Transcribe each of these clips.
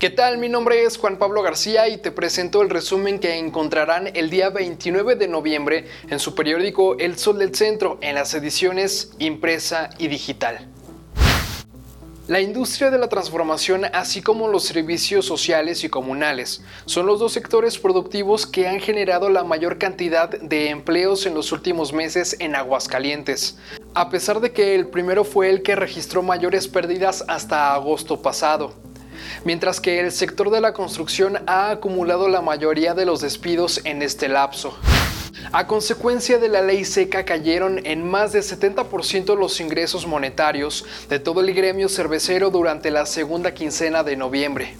¿Qué tal? Mi nombre es Juan Pablo García y te presento el resumen que encontrarán el día 29 de noviembre en su periódico El Sol del Centro en las ediciones impresa y digital. La industria de la transformación, así como los servicios sociales y comunales, son los dos sectores productivos que han generado la mayor cantidad de empleos en los últimos meses en Aguascalientes, a pesar de que el primero fue el que registró mayores pérdidas hasta agosto pasado mientras que el sector de la construcción ha acumulado la mayoría de los despidos en este lapso. A consecuencia de la ley seca cayeron en más de 70% los ingresos monetarios de todo el gremio cervecero durante la segunda quincena de noviembre.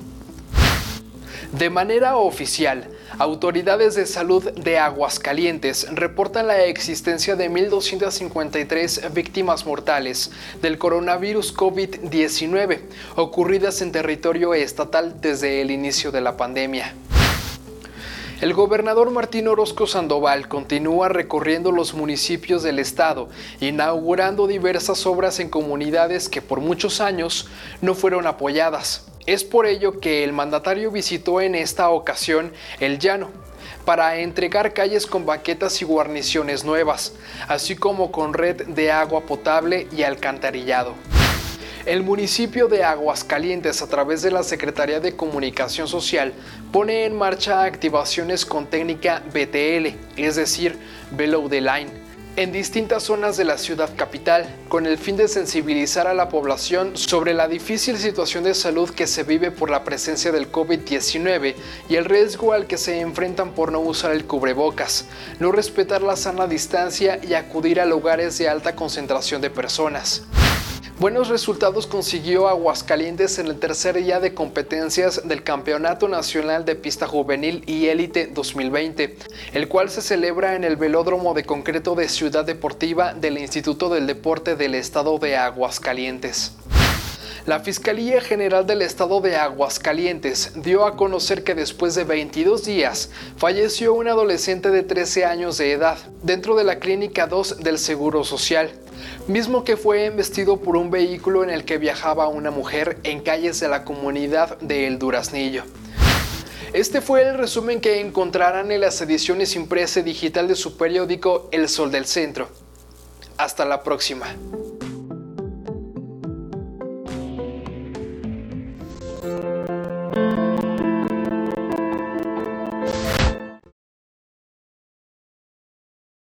De manera oficial, Autoridades de salud de Aguascalientes reportan la existencia de 1.253 víctimas mortales del coronavirus COVID-19 ocurridas en territorio estatal desde el inicio de la pandemia. El gobernador Martín Orozco Sandoval continúa recorriendo los municipios del estado, inaugurando diversas obras en comunidades que por muchos años no fueron apoyadas. Es por ello que el mandatario visitó en esta ocasión el llano para entregar calles con baquetas y guarniciones nuevas, así como con red de agua potable y alcantarillado. El municipio de Aguascalientes, a través de la Secretaría de Comunicación Social, pone en marcha activaciones con técnica BTL, es decir, Below the Line, en distintas zonas de la ciudad capital, con el fin de sensibilizar a la población sobre la difícil situación de salud que se vive por la presencia del COVID-19 y el riesgo al que se enfrentan por no usar el cubrebocas, no respetar la sana distancia y acudir a lugares de alta concentración de personas. Buenos resultados consiguió Aguascalientes en el tercer día de competencias del Campeonato Nacional de Pista Juvenil y Élite 2020, el cual se celebra en el Velódromo de Concreto de Ciudad Deportiva del Instituto del Deporte del Estado de Aguascalientes. La Fiscalía General del Estado de Aguascalientes dio a conocer que después de 22 días falleció un adolescente de 13 años de edad dentro de la Clínica 2 del Seguro Social mismo que fue embestido por un vehículo en el que viajaba una mujer en calles de la comunidad de El Duraznillo. Este fue el resumen que encontrarán en las ediciones impresa y digital de su periódico El Sol del Centro. Hasta la próxima.